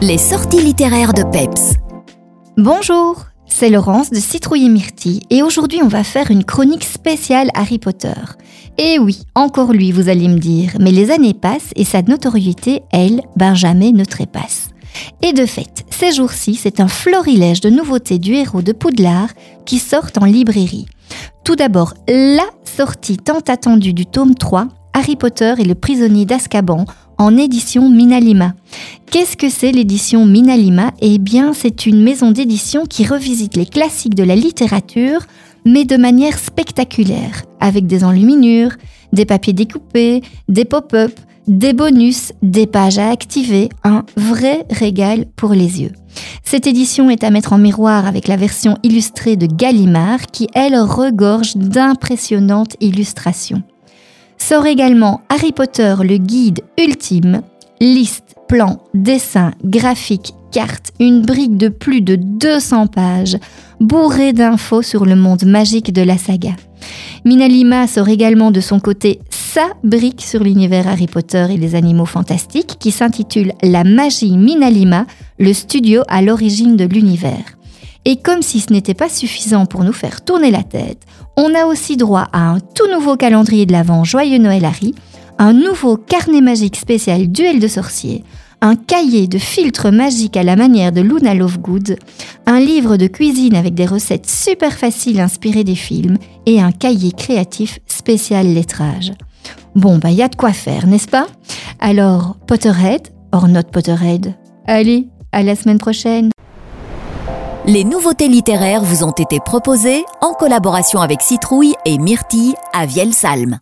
Les sorties littéraires de Peps. Bonjour, c'est Laurence de Citrouille et Myrtille et aujourd'hui on va faire une chronique spéciale Harry Potter. Et oui, encore lui vous allez me dire, mais les années passent et sa notoriété, elle, Benjamin ne trépasse. Et de fait, ces jours-ci, c'est un florilège de nouveautés du héros de Poudlard qui sortent en librairie. Tout d'abord, LA sortie tant attendue du tome 3, Harry Potter et le prisonnier d'Azkaban, en édition Minalima. Qu'est-ce que c'est l'édition Minalima? Eh bien, c'est une maison d'édition qui revisite les classiques de la littérature, mais de manière spectaculaire, avec des enluminures, des papiers découpés, des pop-up, des bonus, des pages à activer, un vrai régal pour les yeux. Cette édition est à mettre en miroir avec la version illustrée de Gallimard qui, elle, regorge d'impressionnantes illustrations. Sort également Harry Potter, le guide ultime, liste, plans, dessins, graphiques, cartes, une brique de plus de 200 pages, bourrée d'infos sur le monde magique de la saga. Minalima sort également de son côté sa brique sur l'univers Harry Potter et les animaux fantastiques qui s'intitule La magie Minalima, le studio à l'origine de l'univers. Et comme si ce n'était pas suffisant pour nous faire tourner la tête, on a aussi droit à un tout nouveau calendrier de l'Avent Joyeux Noël Harry, un nouveau carnet magique spécial Duel de sorciers, un cahier de filtres magiques à la manière de Luna Lovegood, un livre de cuisine avec des recettes super faciles inspirées des films et un cahier créatif spécial lettrage. Bon, bah, y a de quoi faire, n'est-ce pas? Alors, Potterhead, or not Potterhead? Allez, à la semaine prochaine. Les nouveautés littéraires vous ont été proposées en collaboration avec Citrouille et Myrtille à Vielsalm.